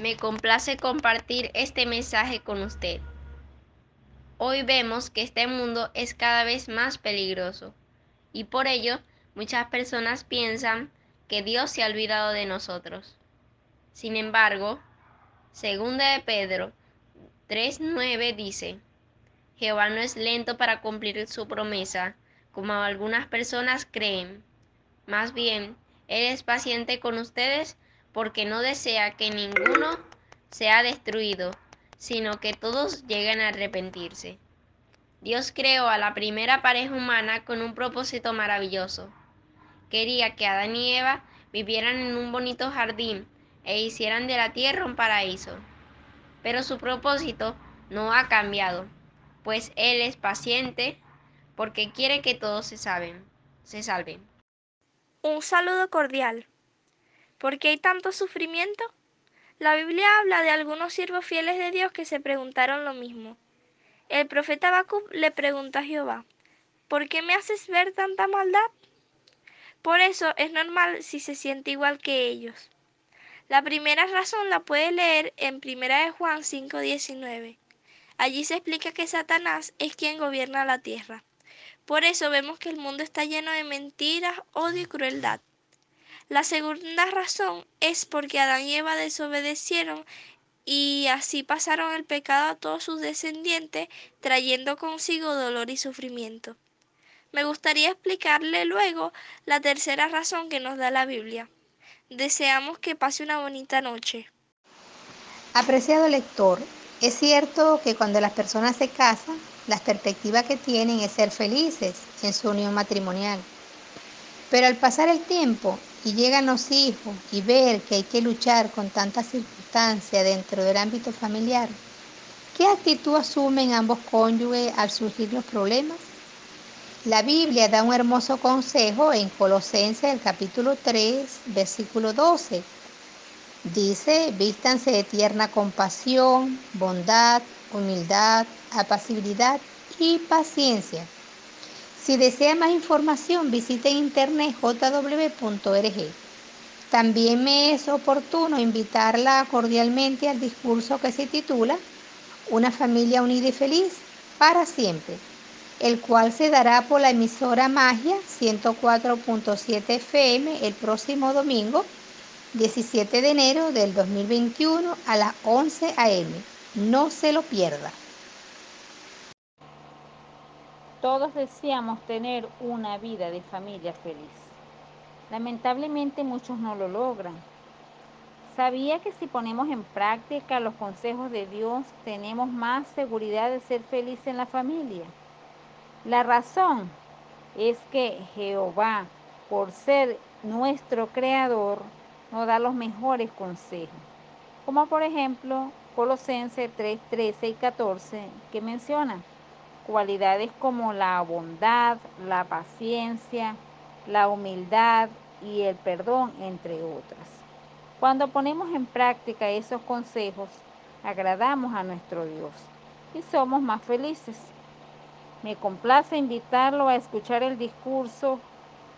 Me complace compartir este mensaje con usted. Hoy vemos que este mundo es cada vez más peligroso y por ello muchas personas piensan que Dios se ha olvidado de nosotros. Sin embargo, segunda de Pedro 3.9 dice, Jehová no es lento para cumplir su promesa, como algunas personas creen. Más bien, Él es paciente con ustedes porque no desea que ninguno sea destruido, sino que todos lleguen a arrepentirse. Dios creó a la primera pareja humana con un propósito maravilloso. Quería que Adán y Eva vivieran en un bonito jardín e hicieran de la tierra un paraíso. Pero su propósito no ha cambiado, pues Él es paciente porque quiere que todos se salven. Se salven. Un saludo cordial. ¿Por qué hay tanto sufrimiento? La Biblia habla de algunos siervos fieles de Dios que se preguntaron lo mismo. El profeta Habacuc le pregunta a Jehová, ¿por qué me haces ver tanta maldad? Por eso es normal si se siente igual que ellos. La primera razón la puede leer en 1 de Juan 5:19. Allí se explica que Satanás es quien gobierna la tierra. Por eso vemos que el mundo está lleno de mentiras, odio y crueldad. La segunda razón es porque Adán y Eva desobedecieron y así pasaron el pecado a todos sus descendientes, trayendo consigo dolor y sufrimiento. Me gustaría explicarle luego la tercera razón que nos da la Biblia. Deseamos que pase una bonita noche. Apreciado lector, es cierto que cuando las personas se casan, la perspectiva que tienen es ser felices en su unión matrimonial. Pero al pasar el tiempo y llegan los hijos y ver que hay que luchar con tantas circunstancias dentro del ámbito familiar, ¿qué actitud asumen ambos cónyuges al surgir los problemas? La Biblia da un hermoso consejo en Colosenses el capítulo 3, versículo 12. Dice, vístanse de tierna compasión, bondad, humildad, apacibilidad y paciencia si desea más información, visite internet jw.org. También me es oportuno invitarla cordialmente al discurso que se titula Una familia unida y feliz para siempre, el cual se dará por la emisora Magia 104.7 FM el próximo domingo 17 de enero del 2021 a las 11 a.m. No se lo pierda. Todos deseamos tener una vida de familia feliz. Lamentablemente muchos no lo logran. ¿Sabía que si ponemos en práctica los consejos de Dios tenemos más seguridad de ser felices en la familia? La razón es que Jehová, por ser nuestro creador, nos da los mejores consejos. Como por ejemplo Colosenses 3, 13 y 14 que menciona cualidades como la bondad, la paciencia, la humildad y el perdón, entre otras. Cuando ponemos en práctica esos consejos, agradamos a nuestro Dios y somos más felices. Me complace invitarlo a escuchar el discurso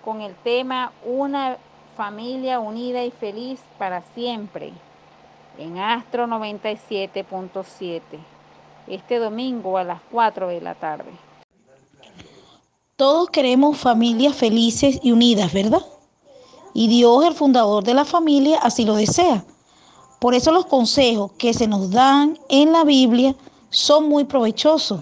con el tema Una familia unida y feliz para siempre en Astro 97.7 este domingo a las 4 de la tarde. Todos queremos familias felices y unidas, ¿verdad? Y Dios, el fundador de la familia, así lo desea. Por eso los consejos que se nos dan en la Biblia son muy provechosos.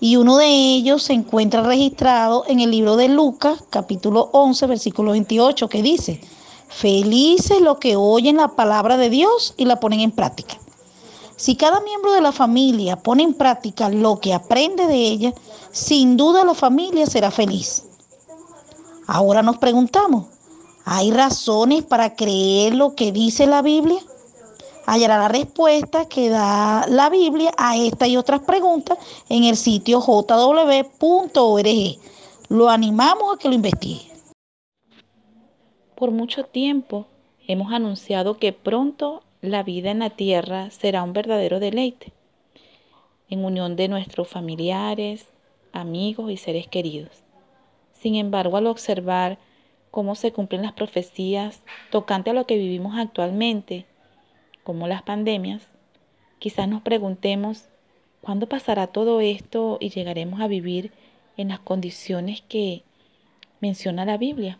Y uno de ellos se encuentra registrado en el libro de Lucas, capítulo 11, versículo 28, que dice, felices los que oyen la palabra de Dios y la ponen en práctica. Si cada miembro de la familia pone en práctica lo que aprende de ella, sin duda la familia será feliz. Ahora nos preguntamos, ¿hay razones para creer lo que dice la Biblia? Hallará la respuesta que da la Biblia a esta y otras preguntas en el sitio jw.org. Lo animamos a que lo investigue. Por mucho tiempo hemos anunciado que pronto la vida en la tierra será un verdadero deleite, en unión de nuestros familiares, amigos y seres queridos. Sin embargo, al observar cómo se cumplen las profecías tocante a lo que vivimos actualmente, como las pandemias, quizás nos preguntemos, ¿cuándo pasará todo esto y llegaremos a vivir en las condiciones que menciona la Biblia?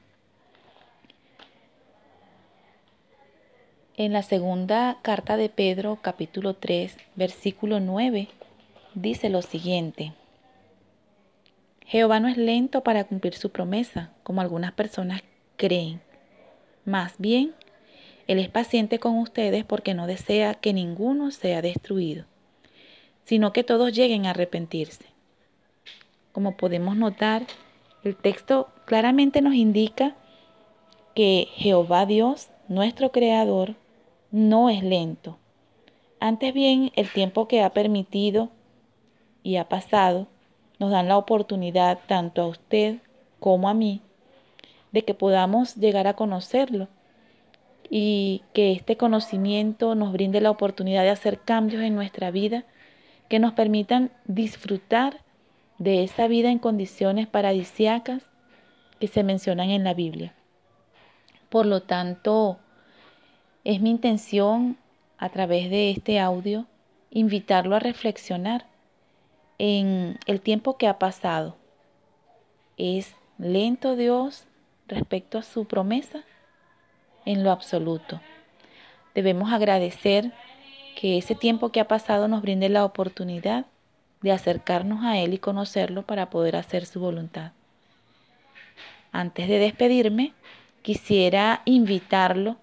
En la segunda carta de Pedro, capítulo 3, versículo 9, dice lo siguiente. Jehová no es lento para cumplir su promesa, como algunas personas creen. Más bien, Él es paciente con ustedes porque no desea que ninguno sea destruido, sino que todos lleguen a arrepentirse. Como podemos notar, el texto claramente nos indica que Jehová Dios, nuestro Creador, no es lento. Antes bien, el tiempo que ha permitido y ha pasado nos dan la oportunidad, tanto a usted como a mí, de que podamos llegar a conocerlo y que este conocimiento nos brinde la oportunidad de hacer cambios en nuestra vida que nos permitan disfrutar de esa vida en condiciones paradisiacas que se mencionan en la Biblia. Por lo tanto, es mi intención a través de este audio invitarlo a reflexionar en el tiempo que ha pasado. ¿Es lento Dios respecto a su promesa? En lo absoluto. Debemos agradecer que ese tiempo que ha pasado nos brinde la oportunidad de acercarnos a Él y conocerlo para poder hacer su voluntad. Antes de despedirme, quisiera invitarlo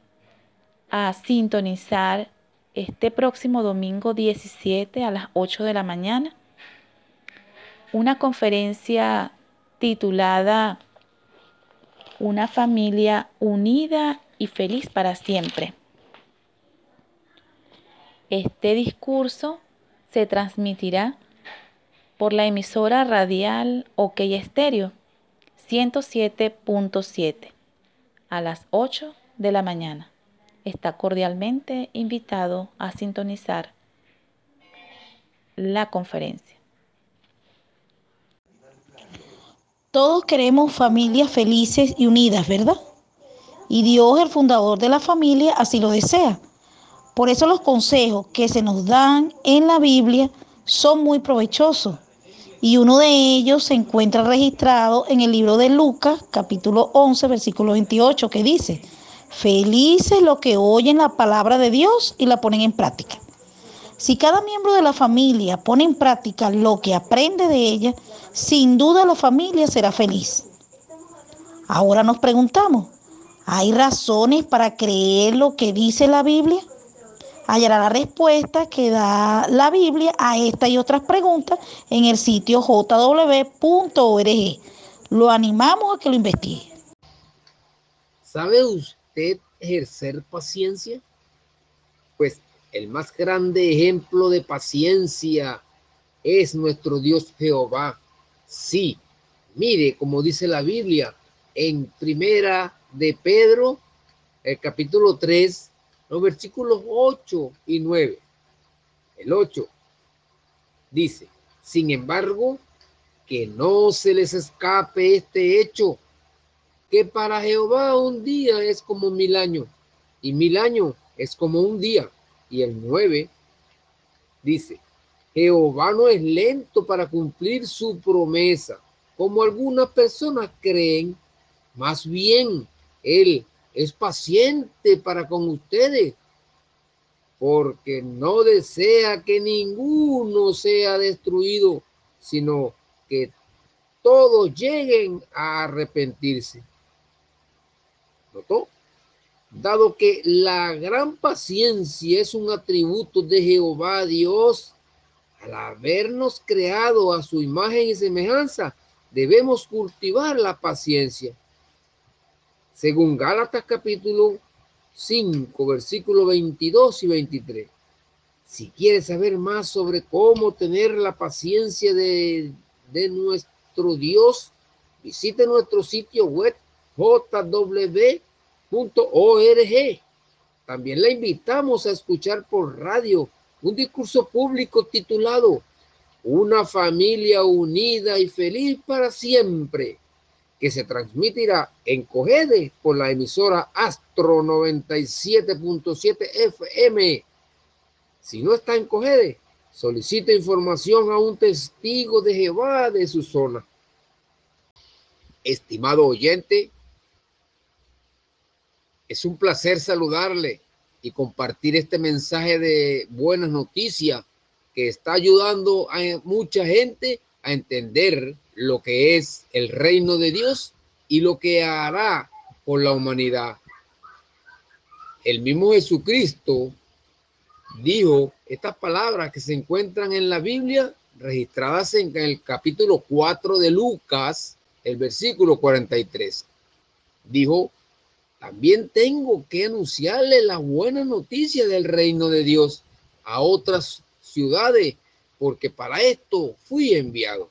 a sintonizar este próximo domingo 17 a las 8 de la mañana una conferencia titulada Una familia unida y feliz para siempre. Este discurso se transmitirá por la emisora radial OK Estéreo 107.7 a las 8 de la mañana. Está cordialmente invitado a sintonizar la conferencia. Todos queremos familias felices y unidas, ¿verdad? Y Dios, el fundador de la familia, así lo desea. Por eso los consejos que se nos dan en la Biblia son muy provechosos. Y uno de ellos se encuentra registrado en el libro de Lucas, capítulo 11, versículo 28, que dice, felices los que oyen la palabra de Dios y la ponen en práctica. Si cada miembro de la familia pone en práctica lo que aprende de ella, sin duda la familia será feliz. Ahora nos preguntamos, ¿hay razones para creer lo que dice la Biblia? Hallará la respuesta que da la Biblia a esta y otras preguntas en el sitio jw.org. Lo animamos a que lo investigue. ¿Sabe usted ejercer paciencia? Pues el más grande ejemplo de paciencia es nuestro Dios Jehová. Sí, mire como dice la Biblia en primera de Pedro, el capítulo 3, los versículos 8 y 9. El 8 dice, sin embargo, que no se les escape este hecho, que para Jehová un día es como mil años y mil años es como un día y el 9 dice, Jehová no es lento para cumplir su promesa, como algunas personas creen, más bien Él es paciente para con ustedes, porque no desea que ninguno sea destruido, sino que todos lleguen a arrepentirse. Dado que la gran paciencia es un atributo de Jehová Dios, al habernos creado a su imagen y semejanza, debemos cultivar la paciencia. Según Gálatas capítulo 5, versículos 22 y 23. Si quieres saber más sobre cómo tener la paciencia de, de nuestro Dios, visite nuestro sitio web jw org. También la invitamos a escuchar por radio un discurso público titulado Una familia unida y feliz para siempre, que se transmitirá en Cogede por la emisora Astro 97.7 FM Si no está en Cogede, solicita información a un testigo de Jehová de su zona. Estimado oyente, es un placer saludarle y compartir este mensaje de buenas noticias que está ayudando a mucha gente a entender lo que es el reino de Dios y lo que hará por la humanidad. El mismo Jesucristo dijo estas palabras que se encuentran en la Biblia registradas en el capítulo 4 de Lucas, el versículo 43. Dijo, también tengo que anunciarle la buena noticia del reino de Dios a otras ciudades, porque para esto fui enviado.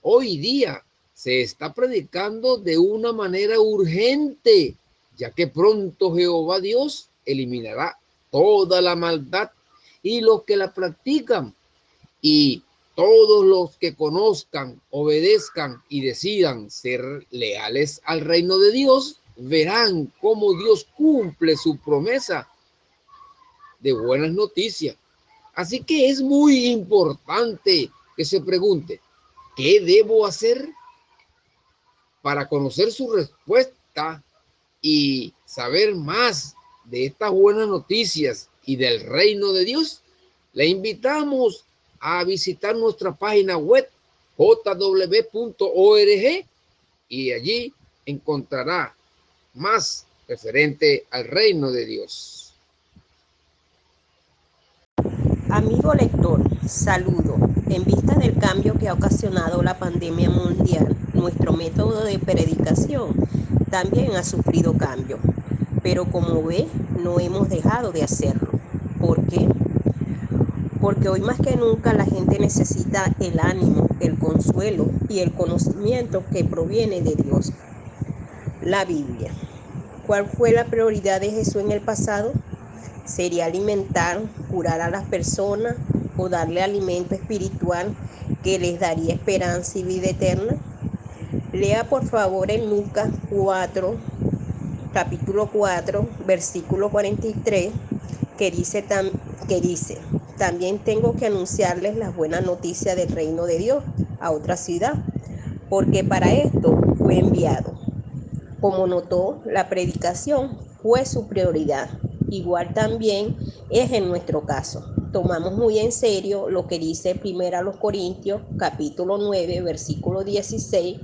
Hoy día se está predicando de una manera urgente, ya que pronto Jehová Dios eliminará toda la maldad y los que la practican y todos los que conozcan, obedezcan y decidan ser leales al reino de Dios verán cómo Dios cumple su promesa de buenas noticias. Así que es muy importante que se pregunte, ¿qué debo hacer para conocer su respuesta y saber más de estas buenas noticias y del reino de Dios? Le invitamos a visitar nuestra página web jw.org y allí encontrará más referente al reino de Dios. Amigo lector, saludo. En vista del cambio que ha ocasionado la pandemia mundial, nuestro método de predicación también ha sufrido cambio. Pero como ve, no hemos dejado de hacerlo. ¿Por qué? Porque hoy más que nunca la gente necesita el ánimo, el consuelo y el conocimiento que proviene de Dios la Biblia. ¿Cuál fue la prioridad de Jesús en el pasado? ¿Sería alimentar, curar a las personas o darle alimento espiritual que les daría esperanza y vida eterna? Lea por favor en Lucas 4, capítulo 4, versículo 43, que dice, que dice, también tengo que anunciarles las buenas noticias del reino de Dios a otra ciudad, porque para esto fue enviado. Como notó, la predicación fue su prioridad. Igual también es en nuestro caso. Tomamos muy en serio lo que dice primero los Corintios, capítulo 9, versículo 16,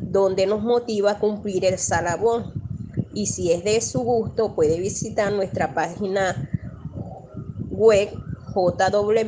donde nos motiva a cumplir el salabón. Y si es de su gusto, puede visitar nuestra página web jw.org